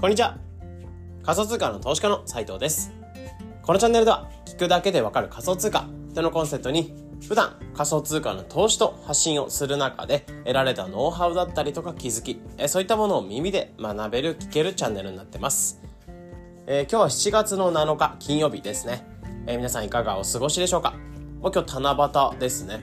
こんにちは。仮想通貨の投資家の斉藤です。このチャンネルでは聞くだけでわかる仮想通貨とのコンセプトに普段仮想通貨の投資と発信をする中で得られたノウハウだったりとか気づきそういったものを耳で学べる聞けるチャンネルになってます。えー、今日は7月の7日金曜日ですね、えー、皆さんいかがお過ごしでしょうか？もう今日七夕ですね。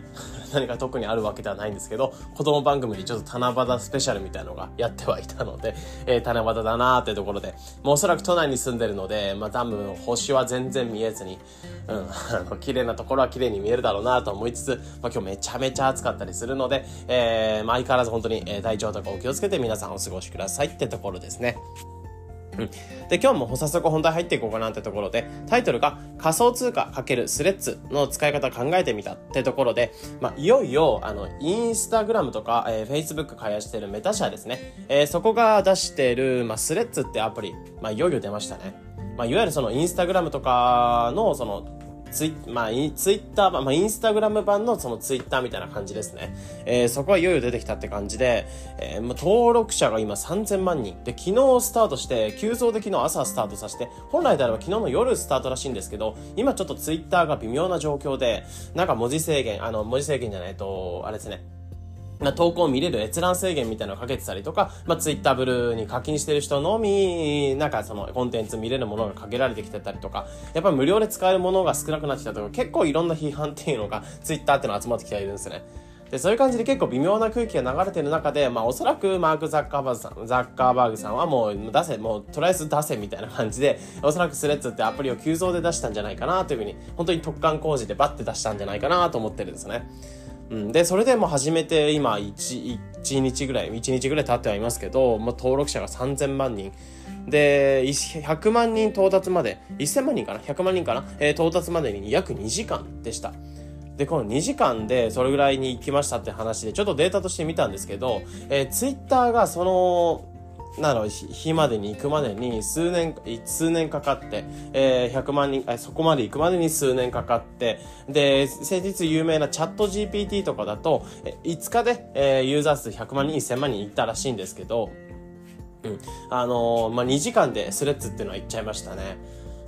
何か特にあるわけではないんですけど、子供番組にちょっと七夕スペシャルみたいのがやってはいたので、えー、七夕だなーってところで、もうおそらく都内に住んでるので、まあ多分星は全然見えずに、うん、あの、綺麗なところは綺麗に見えるだろうなと思いつつ、まあ今日めちゃめちゃ暑かったりするので、えー、まあ相変わらず本当に、え体調とかお気をつけて皆さんお過ごしくださいってところですね。うん、で今日も早速本題入っていこうかなってところでタイトルが仮想通貨×スレッズの使い方考えてみたってところで、まあ、いよいよあのインスタグラムとか、えー、Facebook 開発してるメタ社ですね、えー、そこが出してる、まあ、スレッズってアプリ、まあ、いよいよ出ましたね、まあ、いわゆるそのインスタグラムとかのそのツイ,、まあ、ツイッター版、まあ、インスタグラム版のそのツイッターみたいな感じですね。えー、そこはいよいよ出てきたって感じで、えー、登録者が今3000万人。で、昨日スタートして、急増で昨日朝スタートさせて、本来であれば昨日の夜スタートらしいんですけど、今ちょっとツイッターが微妙な状況で、なんか文字制限、あの、文字制限じゃないと、あれですね。まあ、投稿を見れる閲覧制限みたいなのをかけてたりとか、まあ、ツイッターブルーに課金してる人のみ、なんかそのコンテンツ見れるものが限られてきてたりとか、やっぱ無料で使えるものが少なくなってきたとか、結構いろんな批判っていうのが ツイッターっていうのが集まってきているんですね。で、そういう感じで結構微妙な空気が流れてる中で、まあおそらくマーク・ザッカーバーグさん、ザッカーバーグさんはもう出せ、もうとりあえず出せみたいな感じで、おそらくスレッズってアプリを急増で出したんじゃないかなというふうに、本当に特貫工事でバッて出したんじゃないかなと思ってるんですね。うん、で、それでも始めて今1、1日ぐらい、1日ぐらい経ってはいますけど、もう登録者が3000万人。で、100万人到達まで、1000万人かな ?100 万人かな、えー、到達までに約2時間でした。で、この2時間でそれぐらいに行きましたって話で、ちょっとデータとして見たんですけど、えー、Twitter がその、なの日までに行くまでに数年、数年かかって、えー、100万人、そこまで行くまでに数年かかって、で、先日有名なチャット GPT とかだと、5日で、えー、ユーザー数100万人、1000万人いったらしいんですけど、うん。あのー、まあ、2時間でスレッズっていうのは行っちゃいましたね。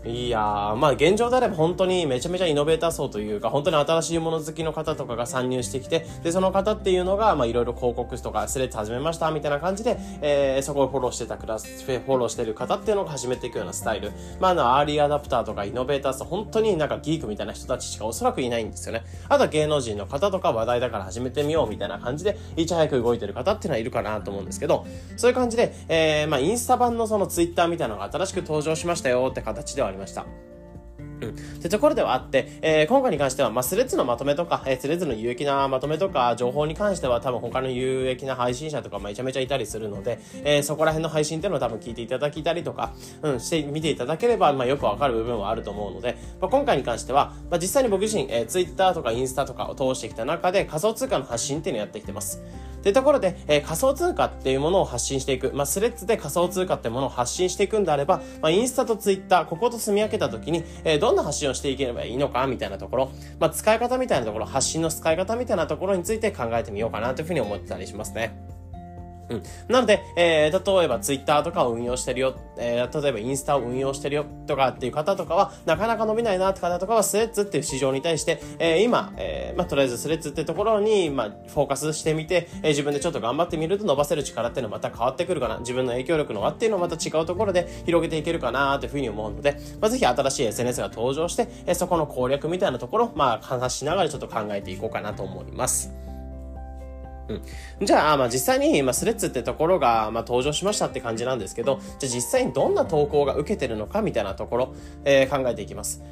いやー、まあ現状であれば本当にめちゃめちゃイノベーター層というか、本当に新しいもの好きの方とかが参入してきて、で、その方っていうのが、まあいろいろ広告とかスレッズ始めましたみたいな感じで、えー、そこをフォローしてたクラス、フォローしてる方っていうのが始めていくようなスタイル。まああの、アーリーアダプターとかイノベーター層、本当になんかギークみたいな人たちしかおそらくいないんですよね。あとは芸能人の方とか話題だから始めてみようみたいな感じで、いち早く動いてる方っていうのはいるかなと思うんですけど、そういう感じで、えー、まあインスタ版のそのツイッターみたいなのが新しく登場しましたよって形ではありました。うん。ってところではあって、えー、今回に関しては、まあ、スレッズのまとめとか、えー、スレッズの有益なまとめとか、情報に関しては多分他の有益な配信者とかめちゃめちゃいたりするので、えー、そこら辺の配信っていうのを多分聞いていただきたりとか、うん、してみていただければ、まあ、よくわかる部分はあると思うので、まあ、今回に関しては、まあ、実際に僕自身、えー、Twitter とかインスタとかを通してきた中で仮想通貨の発信っていうのをやってきてます。というところで、えー、仮想通貨っていうものを発信していく。まあ、スレッズで仮想通貨ってものを発信していくんであれば、まあ、インスタとツイッター、ここと住み分けた時に、えー、どんな発信をしていければいいのか、みたいなところ、まあ、使い方みたいなところ、発信の使い方みたいなところについて考えてみようかなというふうに思ってたりしますね。うん。なので、えー、例えばツイッターとかを運用してるよ、えー、例えばインスタを運用してるよとかっていう方とかは、なかなか伸びないなって方とかは、スレッズっていう市場に対して、えー、今、えー、まあ、とりあえずスレッズってところに、まあ、フォーカスしてみて、えー、自分でちょっと頑張ってみると伸ばせる力っていうのはまた変わってくるかな。自分の影響力の輪っていうのはまた違うところで広げていけるかなというふうに思うので、まあ、ぜひ新しい SNS が登場して、えー、そこの攻略みたいなところ、まあ、話しながらちょっと考えていこうかなと思います。うん。じゃあ、まあ実際に、まあスレッズってところが、まあ登場しましたって感じなんですけど、じゃあ実際にどんな投稿が受けてるのかみたいなところ、えー、考えていきます。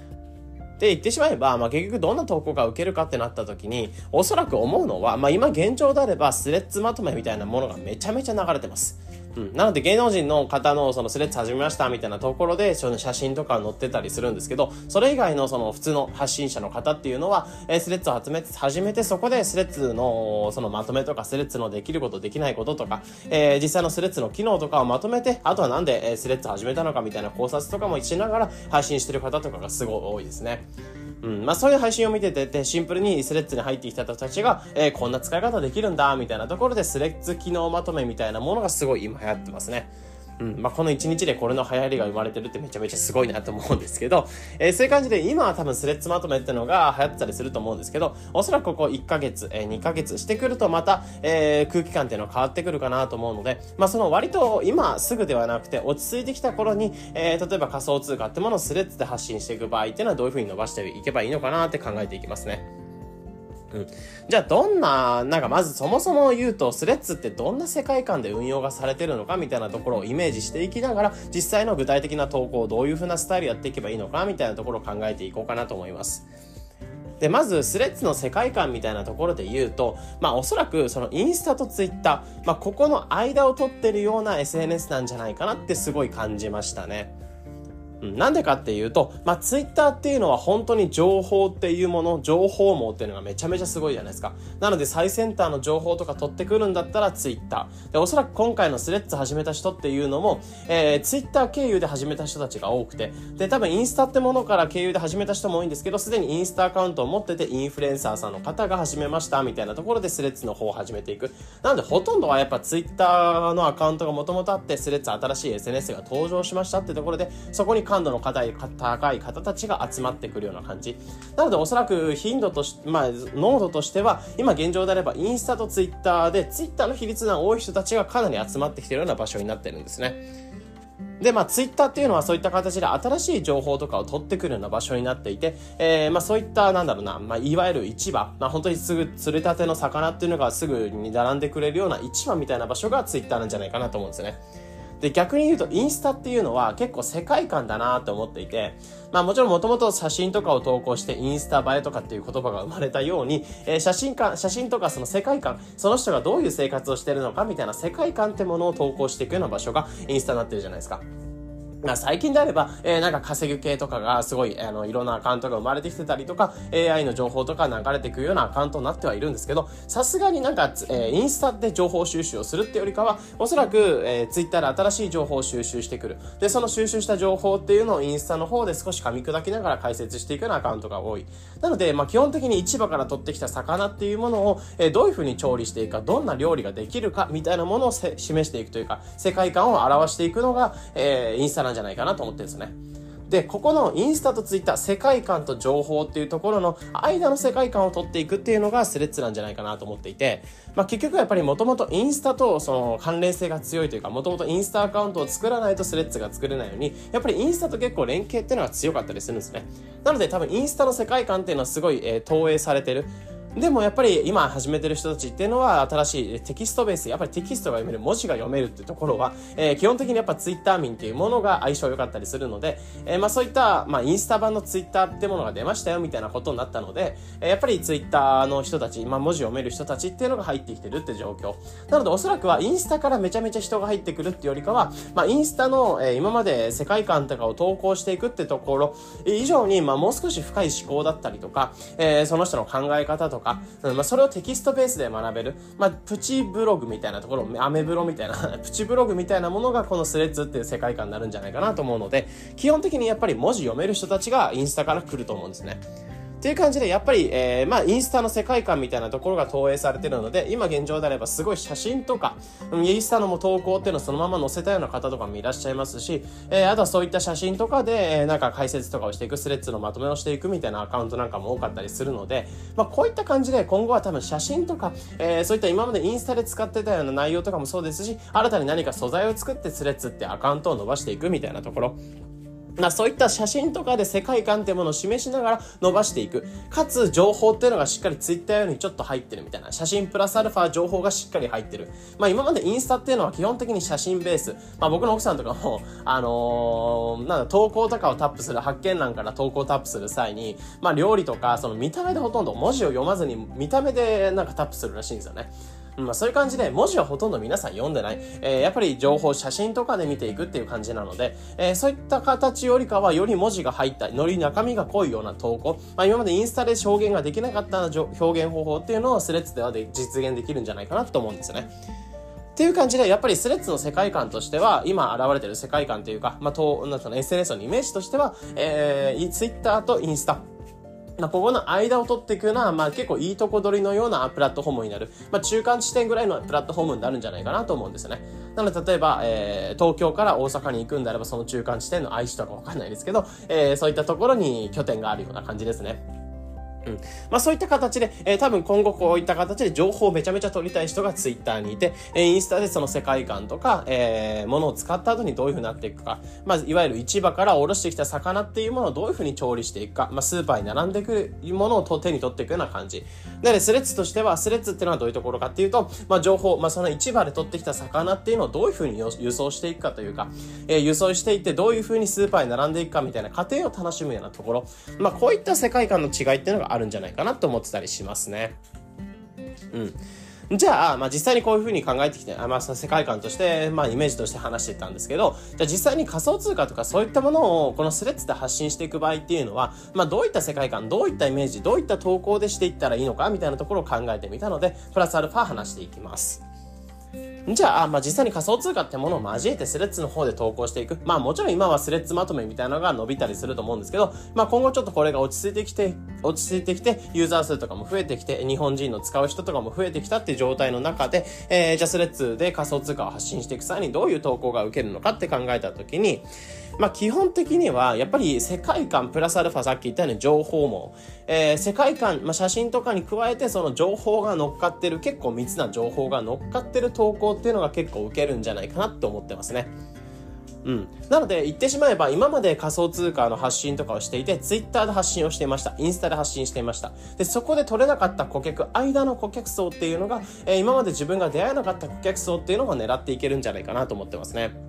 で、言ってしまえば、まあ、結局どんな投稿が受けるかってなった時に、おそらく思うのは、まあ、今現状であれば、スレッズまとめみたいなものがめちゃめちゃ流れてます。うん。なので芸能人の方のそのスレッズ始めましたみたいなところで、その写真とか載ってたりするんですけど、それ以外のその普通の発信者の方っていうのは、えー、スレッズを始めて、始めてそこでスレッズのそのまとめとか、スレッズのできること、できないこととか、えー、実際のスレッズの機能とかをまとめて、あとはなんで、え、スレッズ始めたのかみたいな考察とかもしながら配信してる方とかがすごい多いですね。うん。まあそういう配信を見てて、シンプルにスレッズに入ってきた人たちが、えー、こんな使い方できるんだ、みたいなところでスレッズ機能まとめみたいなものがすごい今流行ってますね。うん。まあ、この1日でこれの流行りが生まれてるってめちゃめちゃすごいなと思うんですけど、えー、そういう感じで今は多分スレッズまとめってのが流行ってたりすると思うんですけど、おそらくここ1ヶ月、えー、2ヶ月してくるとまた、えー、空気感っていうのは変わってくるかなと思うので、まあ、その割と今すぐではなくて落ち着いてきた頃に、えー、例えば仮想通貨ってものをスレッズで発信していく場合っていうのはどういうふうに伸ばしていけばいいのかなって考えていきますね。うん。じゃあどんな、なんかまずそもそも言うと、スレッズってどんな世界観で運用がされてるのかみたいなところをイメージしていきながら、実際の具体的な投稿をどういう風なスタイルやっていけばいいのかみたいなところを考えていこうかなと思います。で、まず、スレッズの世界観みたいなところで言うと、まあ、おそらく、そのインスタとツイッター、まあ、ここの間を取ってるような SNS なんじゃないかなってすごい感じましたね。なんでかっていうと、まあ、ツイッターっていうのは本当に情報っていうもの、情報網っていうのがめちゃめちゃすごいじゃないですか。なので最先端の情報とか取ってくるんだったらツイッター。で、おそらく今回のスレッズ始めた人っていうのも、えー、ツイッター経由で始めた人たちが多くて、で、多分インスタってものから経由で始めた人も多いんですけど、すでにインスタアカウントを持っててインフルエンサーさんの方が始めましたみたいなところでスレッズの方を始めていく。なのでほとんどはやっぱツイッターのアカウントがもともとあって、スレッズ新しい SNS が登場しましたってところで、そこに感度の高い高い方たちが集まってくるような感じ。なのでおそらく頻度とし、まあ、濃度としては、今現状であればインスタとツイッターで、ツイッターの比率が多い人たちがかなり集まってきてるような場所になってるんですね。で、まあ、ツイッターっていうのはそういった形で新しい情報とかを取ってくるような場所になっていて、えー、まあ、そういった、なんだろうな、まあ、いわゆる市場、まあ、本当にすぐ釣れたての魚っていうのがすぐに並んでくれるような市場みたいな場所がツイッターなんじゃないかなと思うんですね。で、逆に言うとインスタっていうのは結構世界観だなと思っていて、まあもちろんもともと写真とかを投稿してインスタ映えとかっていう言葉が生まれたように、えー、写真か、写真とかその世界観、その人がどういう生活をしてるのかみたいな世界観ってものを投稿していくような場所がインスタになってるじゃないですか。まあ、最近であれば、えー、なんか稼ぐ系とかがすごい、あの、いろんなアカウントが生まれてきてたりとか、AI の情報とか流れていくようなアカウントになってはいるんですけど、さすがになんか、えー、インスタで情報収集をするってよりかは、おそらく、えー、ツイッターで新しい情報を収集してくる。で、その収集した情報っていうのをインスタの方で少し噛み砕きながら解説していくようなアカウントが多い。なので、まあ、基本的に市場から取ってきた魚っていうものを、えー、どういうふうに調理していくか、どんな料理ができるか、みたいなものを示していくというか、世界観を表していくのが、えー、インスタなんじゃないかなと思ってるんですね。で、ここのインスタとツイッター、世界観と情報っていうところの間の世界観を取っていくっていうのがスレッズなんじゃないかなと思っていて、まあ結局やっぱりもともとインスタとその関連性が強いというか、もともとインスタアカウントを作らないとスレッズが作れないように、やっぱりインスタと結構連携っていうのが強かったりするんですね。なので多分インスタの世界観っていうのはすごい、えー、投影されてる。でもやっぱり今始めてる人たちっていうのは新しいテキストベース、やっぱりテキストが読める、文字が読めるっていうところは、えー、基本的にやっぱツイッター民っていうものが相性良かったりするので、えー、まあそういった、まあインスタ版のツイッターってものが出ましたよみたいなことになったので、えー、やっぱりツイッターの人たち、まあ文字読める人たちっていうのが入ってきてるって状況。なのでおそらくはインスタからめちゃめちゃ人が入ってくるっていうよりかは、まあインスタの、えー、今まで世界観とかを投稿していくってところ以上に、まあもう少し深い思考だったりとか、えー、その人の考え方とか、うん、まあそれをテキストベースで学べる、まあ、プチブログみたいなところ、アメブロみたいな、プチブログみたいなものがこのスレッズっていう世界観になるんじゃないかなと思うので、基本的にやっぱり文字読める人たちがインスタから来ると思うんですね。っていう感じで、やっぱり、えー、まあ、インスタの世界観みたいなところが投影されてるので、今現状であればすごい写真とか、インスタのも投稿っていうのをそのまま載せたような方とかもいらっしゃいますし、えー、あとはそういった写真とかで、えー、なんか解説とかをしていく、スレッズのまとめをしていくみたいなアカウントなんかも多かったりするので、まあ、こういった感じで今後は多分写真とか、えー、そういった今までインスタで使ってたような内容とかもそうですし、新たに何か素材を作ってスレッズってアカウントを伸ばしていくみたいなところ、まあそういった写真とかで世界観っていうものを示しながら伸ばしていく。かつ情報っていうのがしっかりツイッターよりにちょっと入ってるみたいな。写真プラスアルファ情報がしっかり入ってる。まあ今までインスタっていうのは基本的に写真ベース。まあ僕の奥さんとかも、あのー、なんだ、投稿とかをタップする、発見欄から投稿タップする際に、まあ料理とか、その見た目でほとんど文字を読まずに見た目でなんかタップするらしいんですよね。まあそういう感じで文字はほとんど皆さん読んでない。えー、やっぱり情報、写真とかで見ていくっていう感じなので、えー、そういった形よりかはより文字が入った、より中身が濃いような投稿、まあ今までインスタで表現ができなかった表現方法っていうのをスレッズではで実現できるんじゃないかなと思うんですよね。っていう感じで、やっぱりスレッズの世界観としては、今現れてる世界観というか、まあ、と、なんの SNS のイメージとしては、えー、Twitter とインスタ。まあ、ここの間を取っていくのは、まあ、結構いいとこ取りのようなプラットフォームになる、まあ、中間地点ぐらいのプラットフォームになるんじゃないかなと思うんですよね。なので、例えば、えー、東京から大阪に行くんであれば、その中間地点の愛知とかわかんないですけど、えー、そういったところに拠点があるような感じですね。うん。まあそういった形で、えー、多分今後こういった形で情報をめちゃめちゃ取りたい人がツイッターにいて、えー、インスタでその世界観とか、えー、ものを使った後にどういう風になっていくか、まあいわゆる市場からおろしてきた魚っていうものをどういう風に調理していくか、まあスーパーに並んでいくものを手に取っていくような感じ。なので、スレッズとしては、スレッズっていうのはどういうところかっていうと、まあ情報、まあその市場で取ってきた魚っていうのをどういう風に輸送していくかというか、えー、輸送していってどういう風にスーパーに並んでいくかみたいな過程を楽しむようなところ、まあこういった世界観の違いっていうのがあるるんじゃないかなと思ってたりしますね。うん。じゃあ、まあ実際にこういうふうに考えてきて、あまあ世界観として、まあイメージとして話してたんですけど、じゃあ実際に仮想通貨とかそういったものをこのスレッズで発信していく場合っていうのは、まあどういった世界観、どういったイメージ、どういった投稿でしていったらいいのかみたいなところを考えてみたので、プラスアルファ話していきます。じゃあ、まあ、実際に仮想通貨ってものを交えてスレッズの方で投稿していく。まあ、もちろん今はスレッズまとめみたいなのが伸びたりすると思うんですけど、まあ、今後ちょっとこれが落ち着いてきて、落ち着いてきて、ユーザー数とかも増えてきて、日本人の使う人とかも増えてきたっていう状態の中で、えー、じゃあスレッズで仮想通貨を発信していく際にどういう投稿が受けるのかって考えたときに、まあ、基本的には、やっぱり世界観プラスアルファさっき言ったように情報も、えー、世界観、まあ、写真とかに加えてその情報が乗っかってる、結構密な情報が乗っかってる投稿っていうのが結構受けるんじゃないかなって思ってますね。うん。なので、言ってしまえば、今まで仮想通貨の発信とかをしていて、ツイッターで発信をしていました。インスタで発信していました。で、そこで取れなかった顧客、間の顧客層っていうのが、えー、今まで自分が出会えなかった顧客層っていうのを狙っていけるんじゃないかなと思ってますね。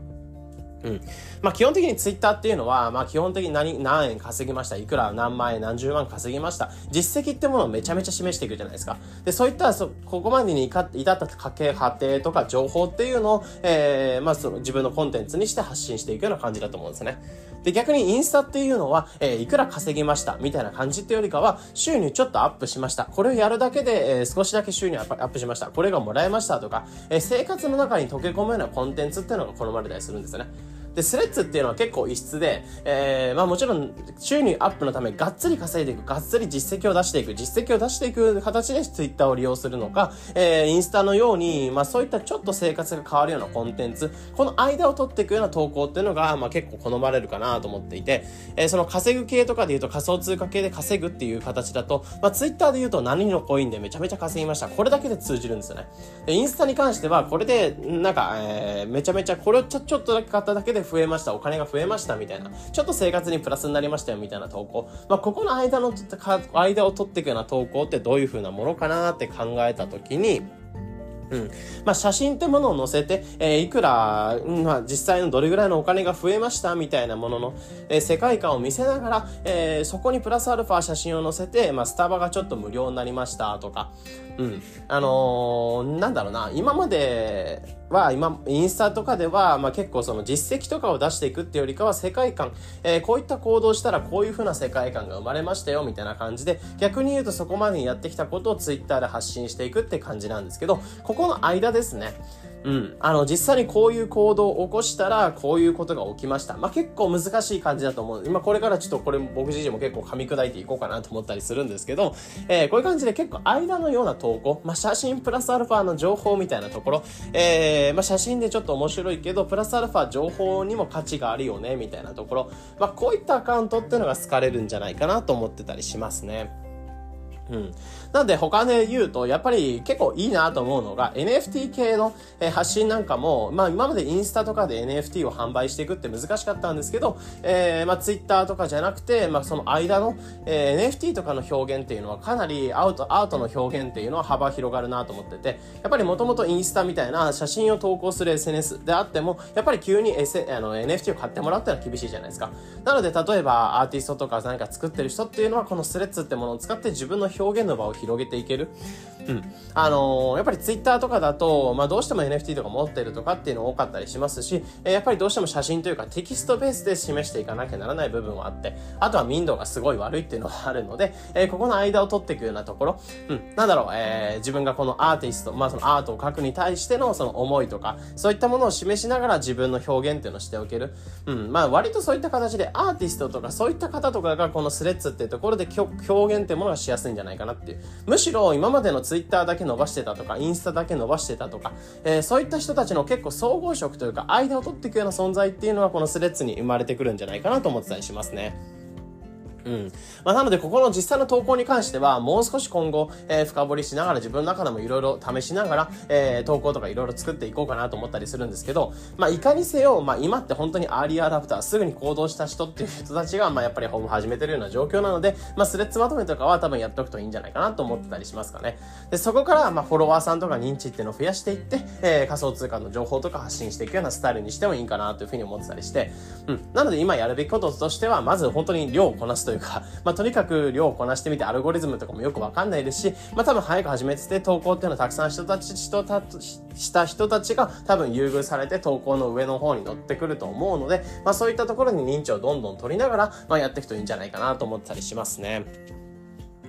うん。まあ基本的にツイッターっていうのは、まあ基本的に何、何円稼ぎました？いくら？何万円、何十万？稼ぎました？実績ってものをめちゃめちゃ示していくじゃないですか。で、そういったそ、ここまでに至った家計、過程とか情報っていうのを、えー、まあその自分のコンテンツにして発信していくような感じだと思うんですね。で、逆にインスタっていうのは、えー、いくら稼ぎました？みたいな感じってよりかは、収入ちょっとアップしました。これをやるだけで、えー、少しだけ収入アップしました。これがもらえましたとか、えー、生活の中に溶け込むようなコンテンツっていうのが好まれたりするんですよね。で、スレッズっていうのは結構異質で、えー、まあもちろん収入アップのためがっつり稼いでいく、がっつり実績を出していく、実績を出していく形でツイッターを利用するのか、えー、インスタのように、まあそういったちょっと生活が変わるようなコンテンツ、この間を取っていくような投稿っていうのが、まあ結構好まれるかなと思っていて、えー、その稼ぐ系とかで言うと仮想通貨系で稼ぐっていう形だと、まあツイッターで言うと何のコインでめちゃめちゃ稼ぎました。これだけで通じるんですよね。で、インスタに関しては、これで、なんか、えー、めちゃめちゃ、これをちょ、ちょっとだけ買っただけで増えました。お金が増えましたみたいな、ちょっと生活にプラスになりましたよみたいな投稿。まあ、ここの間の、間を取っていくような投稿ってどういう風なものかなって考えた時に、うん。まあ、写真ってものを載せて、えー、いくら、まあ、実際のどれぐらいのお金が増えましたみたいなものの、えー、世界観を見せながら、えー、そこにプラスアルファ写真を載せて、まあ、スタバがちょっと無料になりましたとか、うん。あのー、なんだろうな、今までは、今、インスタとかでは、まあ、結構その実績とかを出していくっていうよりかは世界観、えー、こういった行動したらこういう風な世界観が生まれましたよ、みたいな感じで、逆に言うとそこまでにやってきたことをツイッターで発信していくって感じなんですけど、ここの間ですね。うん。あの、実際にこういう行動を起こしたら、こういうことが起きました。まあ、結構難しい感じだと思う。今これからちょっとこれ僕自身も結構噛み砕いていこうかなと思ったりするんですけど、えー、こういう感じで結構間のような投稿、まあ、写真プラスアルファの情報みたいなところ、えー、まあ、写真でちょっと面白いけど、プラスアルファ情報にも価値があるよね、みたいなところ、まあ、こういったアカウントっていうのが好かれるんじゃないかなと思ってたりしますね。うん。なので他で言うと、やっぱり結構いいなと思うのが NFT 系の発信なんかも、まあ今までインスタとかで NFT を販売していくって難しかったんですけど、えー、まあ Twitter とかじゃなくて、まあその間の、えー、NFT とかの表現っていうのはかなりアウト、アートの表現っていうのは幅広がるなと思ってて、やっぱりもともとインスタみたいな写真を投稿する SNS であっても、やっぱり急に、S、あの NFT を買ってもらうってのは厳しいじゃないですか。なので例えばアーティストとか何か作ってる人っていうのはこのスレッズってものを使って自分の表現の場を広げていける？うん。あのー、やっぱりツイッターとかだと、まあどうしても NFT とか持ってるとかっていうの多かったりしますし、やっぱりどうしても写真というかテキストベースで示していかなきゃならない部分はあって、あとは民度がすごい悪いっていうのはあるので、えー、ここの間を取っていくようなところ、うん、なんだろう、えー、自分がこのアーティスト、まあそのアートを描くに対してのその思いとか、そういったものを示しながら自分の表現っていうのをしておける。うん、まあ割とそういった形でアーティストとかそういった方とかがこのスレッズっていうところで表現っていうものがしやすいんじゃないかなっていう。むしろ今までのツイッターだけ伸ばしてしてたとか、インスタだけ伸ばしてたとか、えー、そういった人たちの結構総合職というか、間を取っていくような存在っていうのは、このスレッズに生まれてくるんじゃないかなと思ってたりしますね。うん。まあ、なので、ここの実際の投稿に関しては、もう少し今後、えー、深掘りしながら、自分の中でもいろいろ試しながら、えー、投稿とかいろいろ作っていこうかなと思ったりするんですけど、まあ、いかにせよ、まあ、今って本当にアーリーアダプター、すぐに行動した人っていう人たちが、まあ、やっぱりホーム始めてるような状況なので、まあ、スレッズまとめとかは多分やっておくといいんじゃないかなと思ってたりしますかね。で、そこから、まあ、フォロワーさんとか認知っていうのを増やしていって、えー、仮想通貨の情報とか発信していくようなスタイルにしてもいいかなというふうに思ってたりして、うん。なので、今やるべきこととしては、まず本当に量をこなすというか、まあ、とにかく量をこなしてみてアルゴリズムとかもよくわかんないですし、まあ多分早く始めてて投稿っていうのはたくさん人たち、人たち、した人たちが多分優遇されて投稿の上の方に乗ってくると思うので、まあそういったところに認知をどんどん取りながら、まあやっていくといいんじゃないかなと思ったりしますね。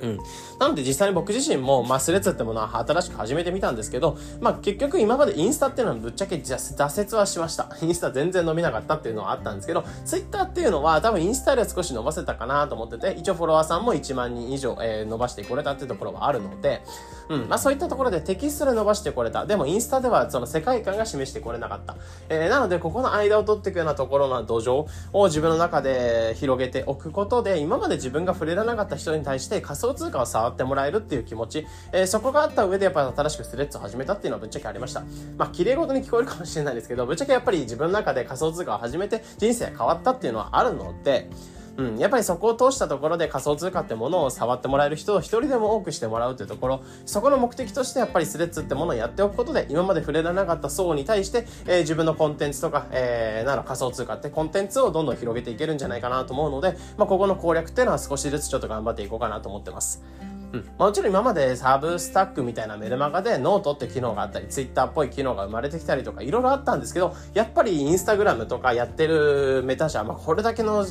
うん。なので実際に僕自身も、まあ、スレッズってものは新しく始めてみたんですけど、まあ、結局今までインスタっていうのはぶっちゃけ挫折はしました。インスタ全然伸びなかったっていうのはあったんですけど、ツイッターっていうのは多分インスタで少し伸ばせたかなと思ってて、一応フォロワーさんも1万人以上、えー、伸ばしてこれたっていうところはあるので、うん。まあ、そういったところでテキストで伸ばしてこれた。でもインスタではその世界観が示してこれなかった。えー、なのでここの間を取っていくようなところの土壌を自分の中で広げておくことで、今まで自分が触れられなかった人に対して仮想想通貨を触ってもらえるっていう気持ち、えー、そこがあった上でやっぱり新しくスレッズを始めたっていうのはぶっちゃけありました。まあ、綺麗事に聞こえるかもしれないですけど、ぶっちゃけやっぱり自分の中で仮想通貨を始めて人生変わったっていうのはあるので、うん、やっぱりそこを通したところで仮想通貨ってものを触ってもらえる人を一人でも多くしてもらうというところ、そこの目的としてやっぱりスレッズってものをやっておくことで、今まで触れられなかった層に対して、えー、自分のコンテンツとか、えー、なら仮想通貨ってコンテンツをどんどん広げていけるんじゃないかなと思うので、まあ、ここの攻略っていうのは少しずつちょっと頑張っていこうかなと思ってます。うん。もちろん今までサブスタックみたいなメルマガでノートって機能があったり、ツイッターっぽい機能が生まれてきたりとか、いろいろあったんですけど、やっぱりインスタグラムとかやってるメタ社、まあ、これだけの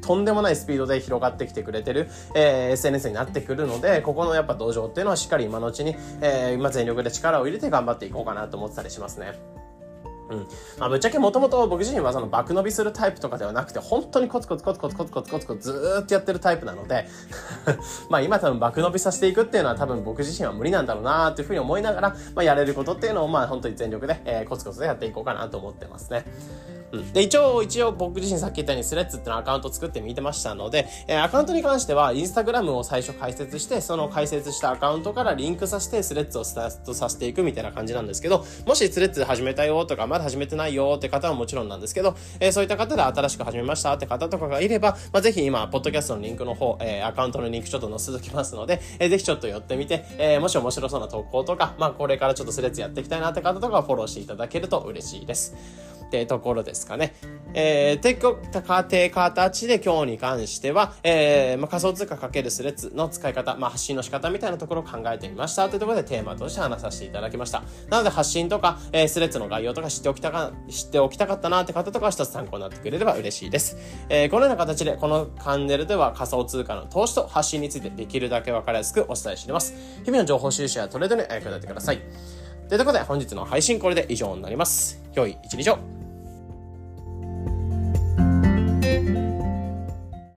とんでもないスピードで広がってきてくれてる、えー、SNS になってくるので、ここのやっぱ道場っていうのはしっかり今のうちに、えー、今全力で力を入れて頑張っていこうかなと思ってたりしますね。うん。まあ、ぶっちゃけもともと僕自身はその爆伸びするタイプとかではなくて、本当にコツコツコツコツコツコツコツコツずーっとやってるタイプなので まあ今多分爆伸びさせていくっていうのは多分僕自身は無理なんだろうなーっていうふうに思いながら、まあやれることっていうのをまあ本当に全力で、えー、コツコツでやっていこうかなと思ってますね。で、一応、一応僕自身さっき言ったようにスレッズってのアカウント作ってみてましたので、えー、アカウントに関しては、インスタグラムを最初開設して、その開設したアカウントからリンクさせて、スレッズをスタートさせていくみたいな感じなんですけど、もしスレッズ始めたよとか、まだ始めてないよって方はもちろんなんですけど、えー、そういった方で新しく始めましたって方とかがいれば、まあ、ぜひ今、ポッドキャストのリンクの方、えー、アカウントのリンクちょっと載せときますので、えー、ぜひちょっと寄ってみて、えー、もし面白そうな投稿とか、まあ、これからちょっとスレッズやっていきたいなって方とかフォローしていただけると嬉しいです。ってところですかね。えー、てこ、たて形で今日に関しては、えー、まあ、仮想通貨かけるスレッズの使い方、まあ、発信の仕方みたいなところを考えてみましたというところでテーマとして話させていただきました。なので発信とか、えー、スレッズの概要とか知っておきたか、知っておきたかったなって方とか一つ参考になってくれれば嬉しいです。えー、このような形でこのチャンネルでは仮想通貨の投資と発信についてできるだけわかりやすくお伝えしています。日々の情報収集やトレードに役立てください。ということで本日の配信これで以上になります。良い一日を。Thank you.